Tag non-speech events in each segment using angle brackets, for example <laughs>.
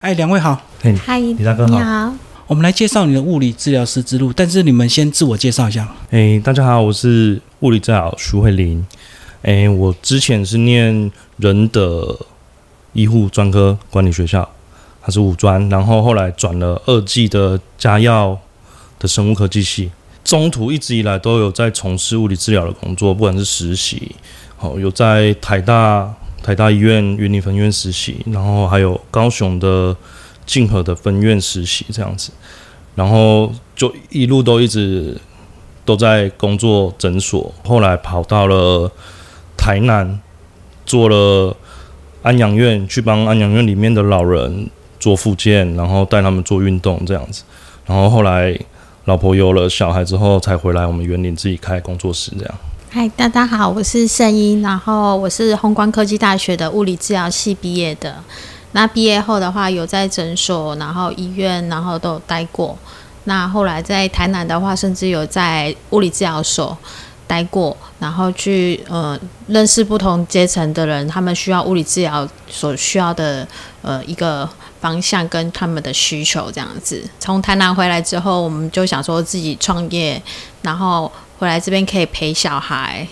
哎，两位好，嘿，嗨，李大哥好。你好，我们来介绍你的物理治疗师之路，但是你们先自我介绍一下。哎，大家好，我是物理治疗徐慧玲。哎，我之前是念人的医护专科管理学校，它是五专，然后后来转了二技的家药的生物科技系。中途一直以来都有在从事物理治疗的工作，不管是实习，好有在台大台大医院云林分院实习，然后还有高雄的静和的分院实习这样子，然后就一路都一直都在工作诊所，后来跑到了台南，做了安养院，去帮安养院里面的老人做复健，然后带他们做运动这样子，然后后来老婆有了小孩之后，才回来我们园林自己开工作室这样。嗨，大家好，我是盛英，然后我是宏观科技大学的物理治疗系毕业的。那毕业后的话，有在诊所、然后医院，然后都待过。那后来在台南的话，甚至有在物理治疗所待过，然后去呃认识不同阶层的人，他们需要物理治疗所需要的呃一个方向跟他们的需求这样子。从台南回来之后，我们就想说自己创业，然后回来这边可以陪小孩，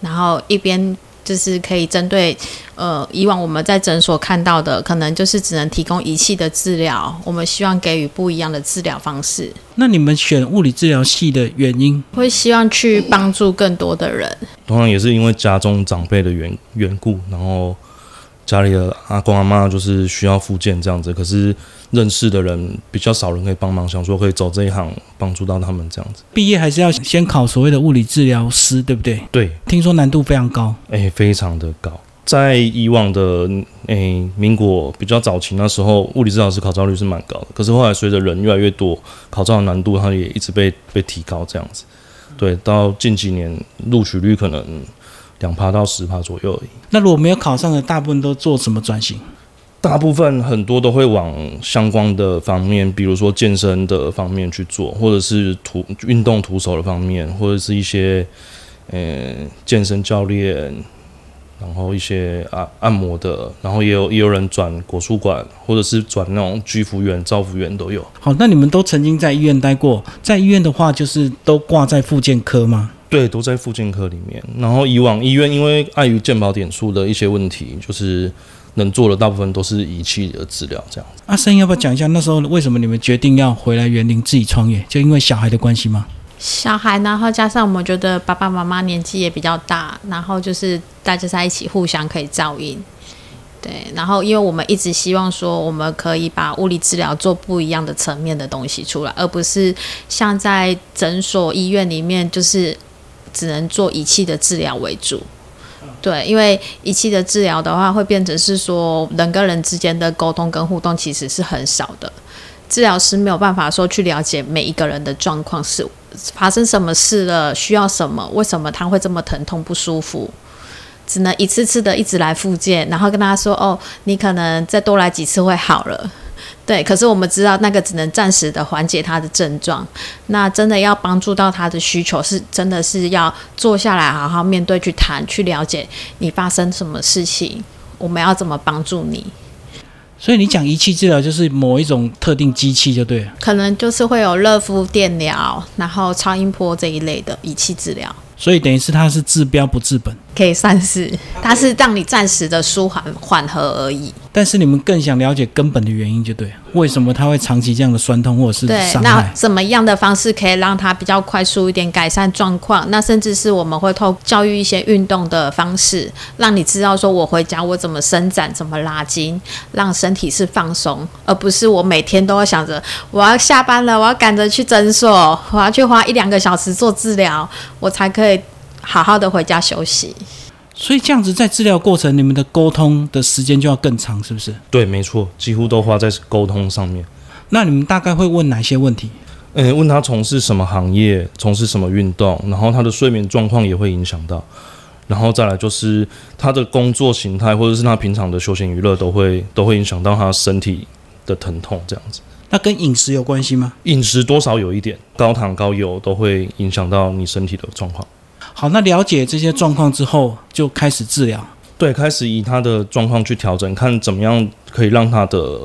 然后一边就是可以针对呃以往我们在诊所看到的，可能就是只能提供仪器的治疗，我们希望给予不一样的治疗方式，那你们选物理治疗系的原因？会希望去帮助更多的人。同样也是因为家中长辈的缘缘故，然后家里的阿公阿妈就是需要复健这样子，可是认识的人比较少人可以帮忙，想说可以走这一行帮助到他们这样子。毕业还是要先考所谓的物理治疗师，对不对？对，听说难度非常高。哎、非常的高。在以往的诶、民国比较早期那时候，物理治疗师考照率是蛮高的，可是后来随着人越来越多，考照的难度它也一直被被提高这样子。对，到近几年录取率可能两趴到十趴左右而已。那如果没有考上的，大部分都做什么转型？大部分很多都会往相关的方面，比如说健身的方面去做，或者是徒运动徒手的方面，或者是一些呃健身教练，然后一些按按摩的，然后也有也有人转国术馆，或者是转那种居服员、照服员都有。好，那你们都曾经在医院待过，在医院的话，就是都挂在复健科吗？对，都在复健科里面。然后以往医院因为碍于健保点数的一些问题，就是能做的大部分都是仪器的治疗这样子。阿生要不要讲一下那时候为什么你们决定要回来园林自己创业？就因为小孩的关系吗？小孩，然后加上我们觉得爸爸妈妈年纪也比较大，然后就是大家在一起互相可以照应。对，然后因为我们一直希望说，我们可以把物理治疗做不一样的层面的东西出来，而不是像在诊所、医院里面，就是只能做仪器的治疗为主。对，因为仪器的治疗的话，会变成是说人跟人之间的沟通跟互动其实是很少的。治疗师没有办法说去了解每一个人的状况是发生什么事了，需要什么，为什么他会这么疼痛不舒服，只能一次次的一直来复健，然后跟他说哦，你可能再多来几次会好了。对，可是我们知道那个只能暂时的缓解他的症状，那真的要帮助到他的需求，是真的是要坐下来好好面对去谈，去了解你发生什么事情，我们要怎么帮助你。所以你讲仪器治疗就是某一种特定机器就对了。可能就是会有热敷、电疗，然后超音波这一类的仪器治疗，所以等于是它是治标不治本，可以算是，它是让你暂时的舒缓缓和而已。但是你们更想了解根本的原因就对了，为什么它会长期这样的酸痛或者是对，伤那害？怎么样的方式可以让它比较快速一点改善状况？那甚至是我们会透教育一些运动的方式，让你知道说我回家我怎么伸展、怎么拉筋，让身体是放松，而不是我每天都要想着我要下班了，我要赶着去诊所，我要去花一两个小时做治疗，我才可以好好的回家休息。所以这样子在治疗过程，你们的沟通的时间就要更长，是不是？对，没错，几乎都花在沟通上面。那你们大概会问哪些问题？嗯，问他从事什么行业，从事什么运动，然后他的睡眠状况也会影响到，然后再来就是他的工作形态，或者是他平常的休闲娱乐，都会都会影响到他身体的疼痛这样子。那跟饮食有关系吗？饮食多少有一点，高糖高油都会影响到你身体的状况。好，那了解这些状况之后，就开始治疗。对，开始以他的状况去调整，看怎么样可以让他的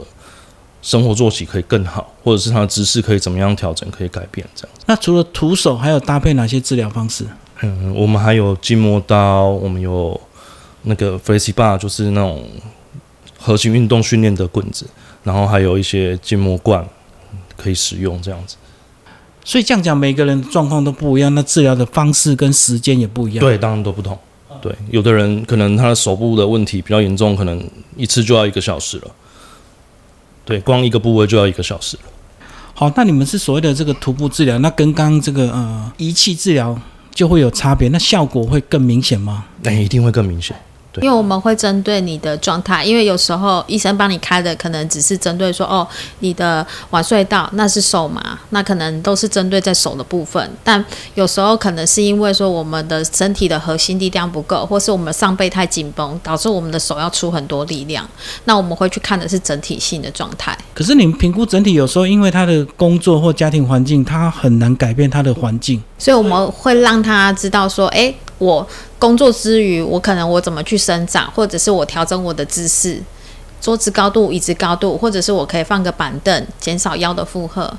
生活作息可以更好，或者是他的姿势可以怎么样调整，可以改变这样。那除了徒手，还有搭配哪些治疗方式？嗯，我们还有筋膜刀，我们有那个 Bar，就是那种核心运动训练的棍子，然后还有一些筋膜罐可以使用这样子。所以这样讲，每个人的状况都不一样，那治疗的方式跟时间也不一样。对，当然都不同。对，有的人可能他的手部的问题比较严重，可能一次就要一个小时了。对，光一个部位就要一个小时了。好，那你们是所谓的这个徒步治疗，那跟刚刚这个呃仪器治疗就会有差别，那效果会更明显吗？那、一定会更明显。对因为我们会针对你的状态，因为有时候医生帮你开的可能只是针对说哦，你的晚睡到那是手麻，那可能都是针对在手的部分，但有时候可能是因为说我们的身体的核心力量不够，或是我们上背太紧绷，导致我们的手要出很多力量，那我们会去看的是整体性的状态。可是你们评估整体，有时候因为他的工作或家庭环境，他很难改变他的环境。所以我们会让他知道说，诶，我工作之余，我可能我怎么去生长，或者是我调整我的姿势，桌子高度、椅子高度，或者是我可以放个板凳，减少腰的负荷。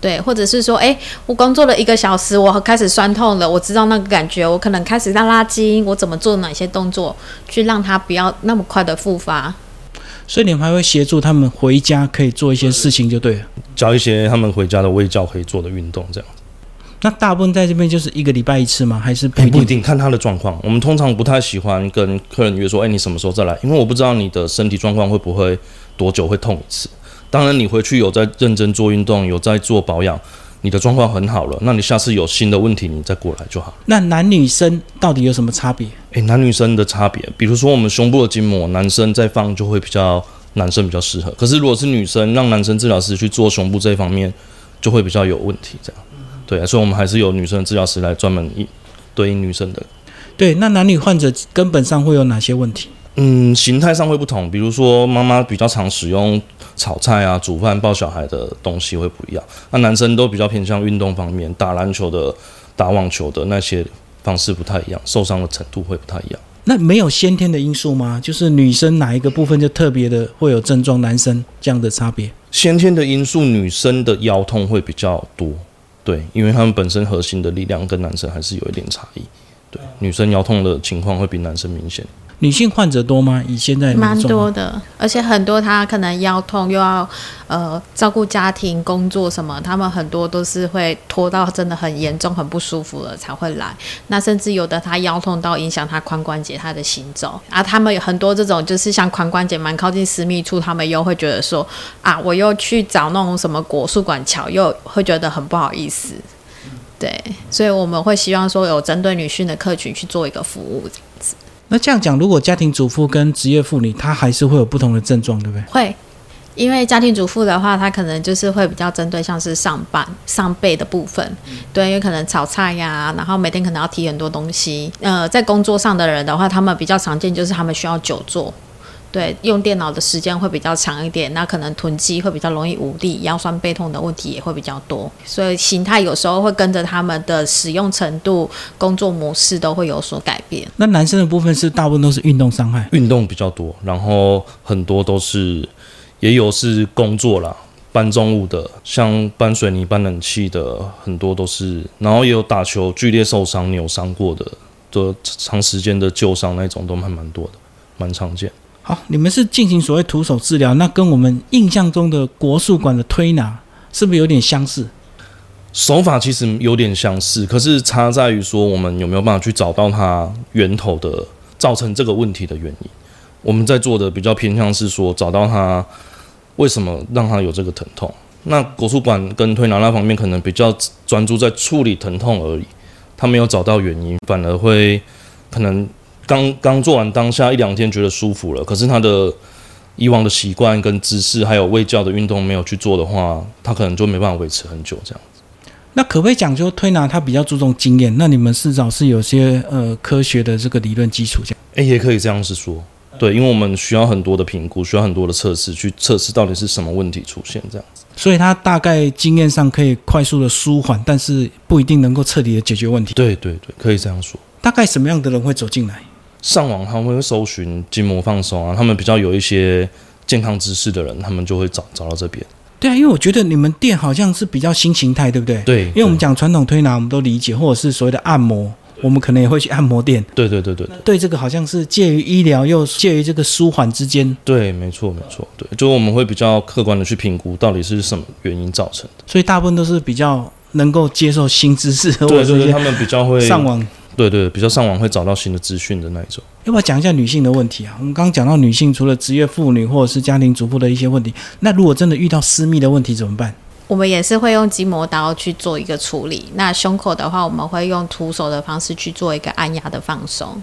对，或者是说，诶，我工作了一个小时，我开始酸痛了，我知道那个感觉，我可能开始拉拉筋，我怎么做哪些动作，去让他不要那么快的复发。所以你们还会协助他们回家可以做一些事情，就对了。教一些他们回家的微教可以做的运动，这样。那大部分在这边就是一个礼拜一次吗？还是不哎，一定？不一定，看他的状况。我们通常不太喜欢跟客人约说，哎，你什么时候再来？因为我不知道你的身体状况会不会多久会痛一次。当然，你回去有在认真做运动，有在做保养，你的状况很好了，那你下次有新的问题，你再过来就好。那男女生到底有什么差别？诶，男女生的差别，比如说我们胸部的筋膜，男生在放就会比较男生比较适合，可是如果是女生，让男生治疗师去做胸部这一方面，就会比较有问题。这样，对，所以我们还是有女生的治疗师来专门应对应女生的。对，那男女患者根本上会有哪些问题？嗯，形态上会不同，比如说妈妈比较常使用炒菜啊、煮饭、抱小孩的东西会不一样。那男生都比较偏向运动方面，打篮球的、打网球的那些方式不太一样，受伤的程度会不太一样。那没有先天的因素吗？就是女生哪一个部分就特别的会有症状，男生这样的差别？先天的因素，女生的腰痛会比较多，对，因为他们本身核心的力量跟男生还是有一点差异。对，女生腰痛的情况会比男生明显。女性患者多吗？以现在蛮多的，而且很多她可能腰痛又要呃照顾家庭、工作什么，他们很多都是会拖到真的很严重、很不舒服了才会来。那甚至有的她腰痛到影响她髋关节、她的行走啊，他们有很多这种就是像髋关节蛮靠近私密处，他们又会觉得说啊，我又去找那种什么果树管桥，又会觉得很不好意思。对，所以我们会希望说有针对女性的客群去做一个服务。那这样讲，如果家庭主妇跟职业妇女，她还是会有不同的症状，对不对？会，因为家庭主妇的话，她可能就是会比较针对像是上班、上背的部分，对，因为可能炒菜呀，然后每天可能要提很多东西。呃，在工作上的人的话，他们比较常见就是他们需要久坐。对，用电脑的时间会比较长一点，那可能囤积会比较容易无力，腰酸背痛的问题也会比较多，所以形态有时候会跟着他们的使用程度、工作模式都会有所改变。那男生的部分是大部分都是运动伤害，运动比较多，然后很多都是也有是工作啦，搬重物的，像搬水泥、搬冷气的，很多都是，然后也有打球剧烈受伤、扭伤过的，的长时间的旧伤那种都还蛮多的，蛮常见。好，你们是进行所谓徒手治疗，那跟我们印象中的国术馆的推拿是不是有点相似？手法其实有点相似，可是差在于说我们有没有办法去找到它源头的造成这个问题的原因。我们在做的比较偏向是说找到它为什么让它有这个疼痛。那国术馆跟推拿那方面可能比较专注在处理疼痛而已，他没有找到原因，反而会可能刚刚做完当下一两天觉得舒服了，可是他的以往的习惯跟姿势还有卫教的运动没有去做的话，他可能就没办法维持很久这样子。那可不可以讲究推拿它比较注重经验？那你们至少是有些呃科学的这个理论基础这样。诶，也可以这样子说，对，因为我们需要很多的评估，需要很多的测试，去测试到底是什么问题出现这样子。所以它大概经验上可以快速的舒缓，但是不一定能够彻底的解决问题。对对对，可以这样说。大概什么样的人会走进来？上网他们会搜寻筋膜放松啊，他们比较有一些健康知识的人，他们就会找找到这边。对啊，因为我觉得你们店好像是比较新形态，对不对？对，因为我们讲传统推拿，我们都理解，或者是所谓的按摩，我们可能也会去按摩店。对对对对对对这个好像是介于医疗又介于这个舒缓之间，对，没错没错，对，就我们会比较客观的去评估到底是什么原因造成的。所以大部分都是比较能够接受新知识，或对对对，者是他们比较会上网。对对，比较上网会找到新的资讯的那一种。要不要讲一下女性的问题啊？我们刚刚讲到女性除了职业妇女或者是家庭主妇的一些问题，那如果真的遇到私密的问题怎么办？我们也是会用筋膜刀去做一个处理。那胸口的话，我们会用徒手的方式去做一个按压的放松，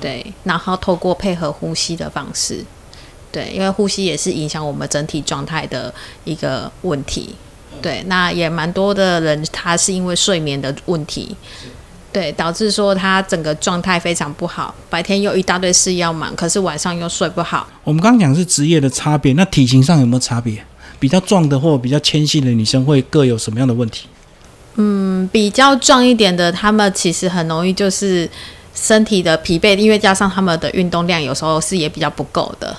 对，然后透过配合呼吸的方式，对，因为呼吸也是影响我们整体状态的一个问题。对，那也蛮多的人他是因为睡眠的问题，对，导致说他整个状态非常不好，白天又一大堆事要忙，可是晚上又睡不好。我们刚刚讲是职业的差别，那体型上有没有差别？比较壮的或比较纤细的女生会各有什么样的问题？嗯，比较壮一点的，她们其实很容易就是身体的疲惫，因为加上她们的运动量有时候是也比较不够的。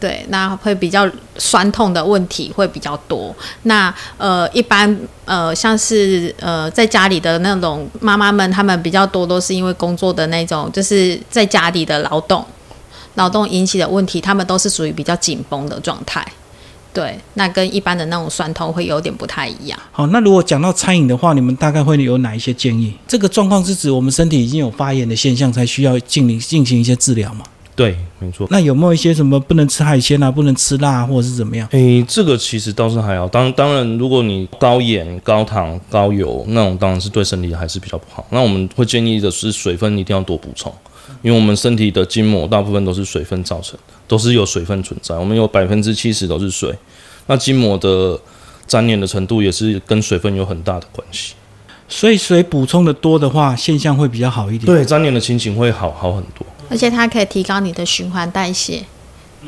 对，那会比较酸痛的问题会比较多。那呃，一般呃，像是呃，在家里的那种妈妈们，她们比较多都是因为工作的那种，就是在家里的劳动，劳动引起的问题，她们都是属于比较紧绷的状态。对，那跟一般的那种酸痛会有点不太一样。好，那如果讲到餐饮的话，你们大概会有哪一些建议？这个状况是指我们身体已经有发炎的现象，才需要进行进行一些治疗吗？对，没错。那有没有一些什么不能吃海鲜啊，不能吃辣，或者是怎么样？诶，这个其实倒是还好。当当然，如果你高盐、高糖、高油那种，当然是对身体还是比较不好。那我们会建议的是水分一定要多补充，因为我们身体的筋膜大部分都是水分造成的，都是有水分存在。我们有百分之七十都是水，那筋膜的粘连的程度也是跟水分有很大的关系。所以水补充的多的话，现象会比较好一点。对，粘连的情形会好好很多。而且它可以提高你的循环代谢。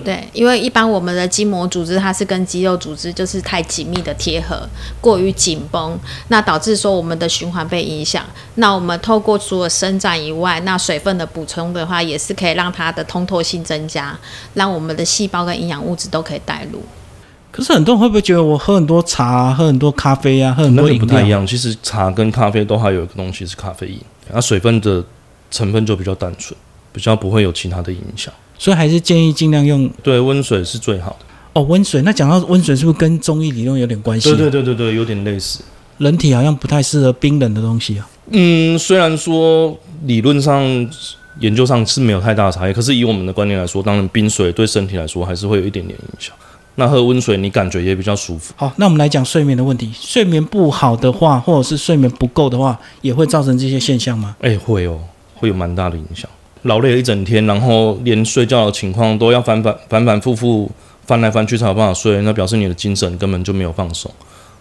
对，因为一般我们的筋膜组织它是跟肌肉组织就是太紧密的贴合，过于紧绷，那导致说我们的循环被影响。那我们透过除了伸展以外，那水分的补充的话，也是可以让它的通透性增加，让我们的细胞跟营养物质都可以带入。可是很多人会不会觉得我喝很多茶、啊、喝很多咖啡啊，喝很多饮料不太一？样。其实茶跟咖啡都还有一个东西是咖啡因，那水分的成分就比较单纯，比较不会有其他的影响。所以还是建议尽量用对，温水是最好的。哦温水。那讲到温水，是不是跟中医理论有点关系、对对，对对对，有点类似。人体好像不太适合冰冷的东西啊。嗯，虽然说理论上、研究上是没有太大的差异，可是以我们的观念来说，当然冰水对身体来说还是会有一点点影响。那喝温水，你感觉也比较舒服。好，那我们来讲睡眠的问题。睡眠不好的话，或者是睡眠不够的话，也会造成这些现象吗？哎、会哦，会有蛮大的影响。劳累了一整天，然后连睡觉的情况都要反反反反复复翻来翻去才有办法睡，那表示你的精神根本就没有放松，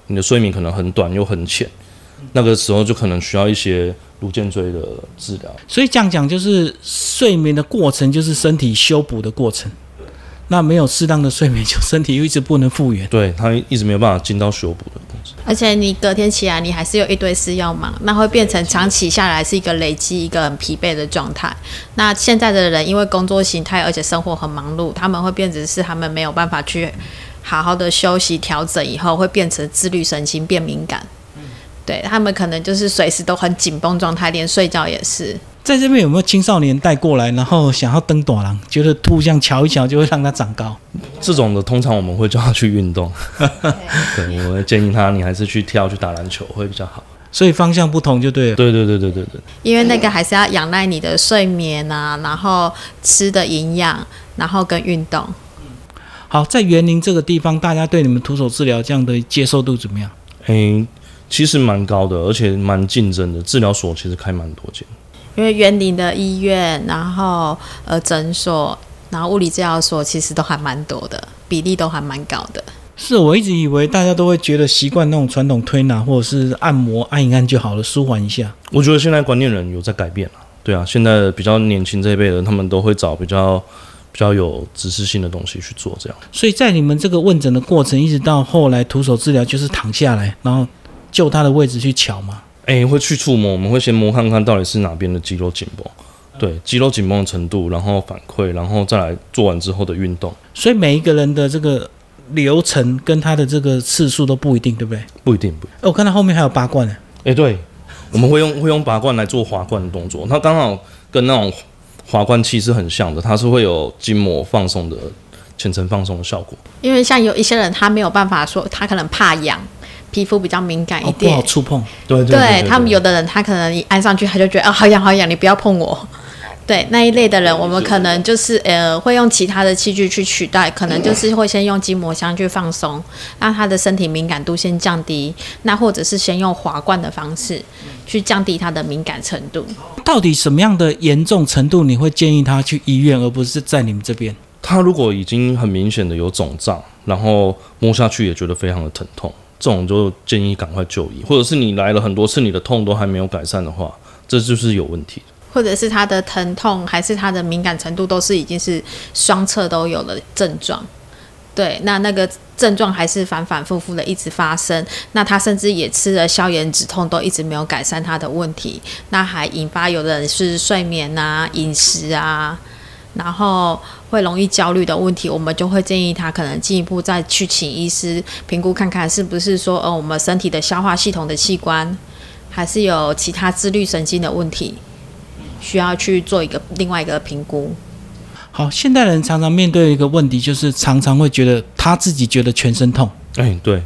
你的睡眠可能很短又很浅，那个时候就可能需要一些颅颈椎的治疗。所以这样讲，就是睡眠的过程就是身体修补的过程。那没有适当的睡眠，就身体又一直不能复原。对它一直没有办法进到修补的。而且你隔天起来，你还是有一堆事要忙，那会变成长期下来是一个累积，一个很疲惫的状态。那现在的人因为工作形态，而且生活很忙碌，他们会变成是他们没有办法去好好的休息调整，以后会变成自律神经变敏感。对他们可能就是随时都很紧绷状态，连睡觉也是。在这边有没有青少年带过来，然后想要登短廊，觉得突像瞧一瞧就会让他长高？这种的通常我们会叫他去运动，<laughs> 对，我会建议他你还是去跳去打篮球会比较好。所以方向不同就对了。对对对对对对，因为那个还是要仰赖你的睡眠啊，然后吃的营养，然后跟运动。好，在园林这个地方，大家对你们徒手治疗这样的接受度怎么样？诶、其实蛮高的，而且蛮竞争的。治疗所其实开蛮多间。因为园林的医院，然后呃诊所，然后物理治疗所，其实都还蛮多的，比例都还蛮高的。是我一直以为大家都会觉得习惯那种传统推拿或者是按摩按一按就好了，舒缓一下。我觉得现在观念人有在改变了。对啊，现在比较年轻这一辈人，他们都会找比较比较有知识性的东西去做，这样。所以在你们这个问诊的过程，一直到后来徒手治疗，就是躺下来，然后就他的位置去瞧嘛。诶、会去触摸，我们会先摸看看到底是哪边的肌肉紧绷。对肌肉紧绷的程度，然后反馈，然后再来做完之后的运动，所以每一个人的这个流程跟他的这个次数都不一定，对不对？不一定不一定。哎，我看到后面还有拔罐呢。哎，对，我们会用会用拔罐来做滑罐的动作，它刚好跟那种滑罐器是很像的，它是会有筋膜放松的全程放松的效果。因为像有一些人，他没有办法说，他可能怕痒，皮肤比较敏感一哦，不。好触碰。对对他们有的人，他可能一按上去，他就觉得哦，好痒好痒，你不要碰我。<laughs> 对那一类的人，我们可能就是呃，会用其他的器具去取代，可能就是 <clears throat> 会先用筋膜枪去放松，让他的身体敏感度先降低。那或者是先用滑罐的方式去降低他的敏感程度。到底什么样的严重程度你会建议他去医院，而不是在你们这边？他如果已经很明显的有肿胀，然后摸下去也觉得非常的疼痛，这种就建议赶快就医，或者是你来了很多次，你的痛都还没有改善的话，这就是有问题。或者是他的疼痛，还是他的敏感程度，都是已经是双侧都有了症状。对，那那个症状还是反反复复的一直发生。那他甚至也吃了消炎止痛，都一直没有改善他的问题。那还引发有的人是睡眠啊、饮食啊，然后会容易焦虑的问题，我们就会建议他可能进一步再去请医师评估看看，是不是说，呃，我们身体的消化系统的器官，还是有其他自律神经的问题。需要去做一个另外一个评估。好，现代人常常面对一个问题，就是常常会觉得他自己觉得全身痛，哎，对，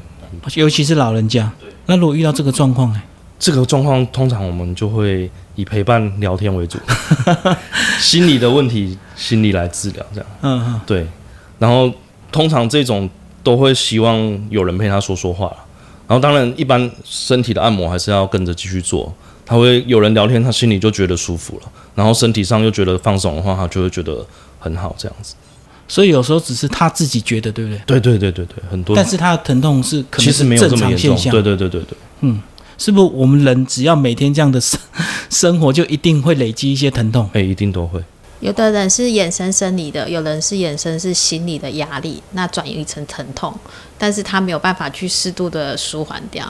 尤其是老人家。那如果遇到这个状况，哎，这个状况通常我们就会以陪伴聊天为主，<laughs> 心理的问题心理来治疗，这样。嗯嗯，对。然后通常这种都会希望有人陪他说说话然后当然，一般身体的按摩还是要跟着继续做。他会有人聊天，他心里就觉得舒服了，然后身体上又觉得放松的话，他就会觉得很好，这样子。所以有时候只是他自己觉得，对不对？对对对对对，很多。但是他的疼痛是可能其实没有这正么严重。常现象。对对对对对。嗯，是不是我们人只要每天这样的生生活，就一定会累积一些疼痛？哎，一定都会。有的人是眼神生理的，有人是眼神是心理的压力，那转移成疼痛，但是他没有办法去适度的舒缓掉。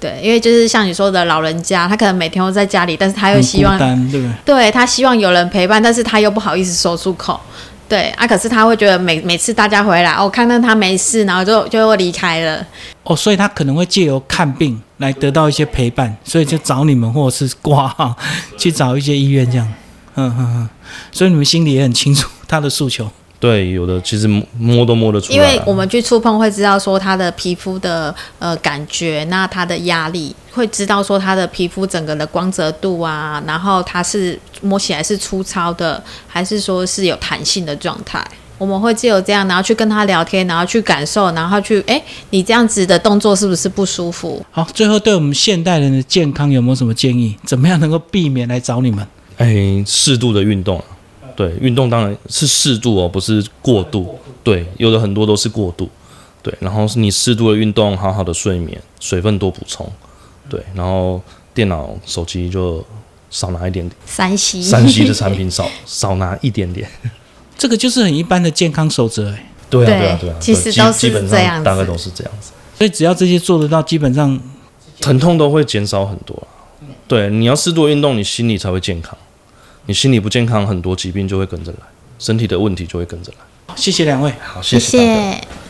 对，因为就是像你说的，老人家他可能每天都在家里，但是他又希望对不对？对他希望有人陪伴，但是他又不好意思说出口。对啊，可是他会觉得每每次大家回来，哦，看到他没事，然后就就会离开了。哦，所以他可能会借由看病来得到一些陪伴，所以就找你们或者是挂号去找一些医院这样。嗯嗯嗯，所以你们心里也很清楚他的诉求。对，有的其实摸都摸得出来，因为我们去触碰会知道说他的皮肤的呃感觉，那他的压力会知道说他的皮肤整个的光泽度啊，然后它是摸起来是粗糙的，还是说是有弹性的状态。我们会借由这样，然后去跟他聊天，然后去感受，然后去哎，你这样子的动作是不是不舒服？好，最后对我们现代人的健康有没有什么建议？怎么样能够避免来找你们？哎，适度的运动。对，运动当然是适度哦，不是过度。对，有的很多都是过度。对，然后是你适度的运动，好好的睡眠，水分多补充。对，然后电脑、手机就少拿一点点。三 C，三 C 的产品少 <laughs> 少拿一点点。这个就是很一般的健康守则哎。对啊，对啊，对啊，其实都是这样大概都是这样子。所以只要这些做得到，基本上疼痛都会减少很多。啊对，你要适度运动，你心理才会健康。你心理不健康，很多疾病就会跟着来，身体的问题就会跟着来。谢谢两位，好，谢谢。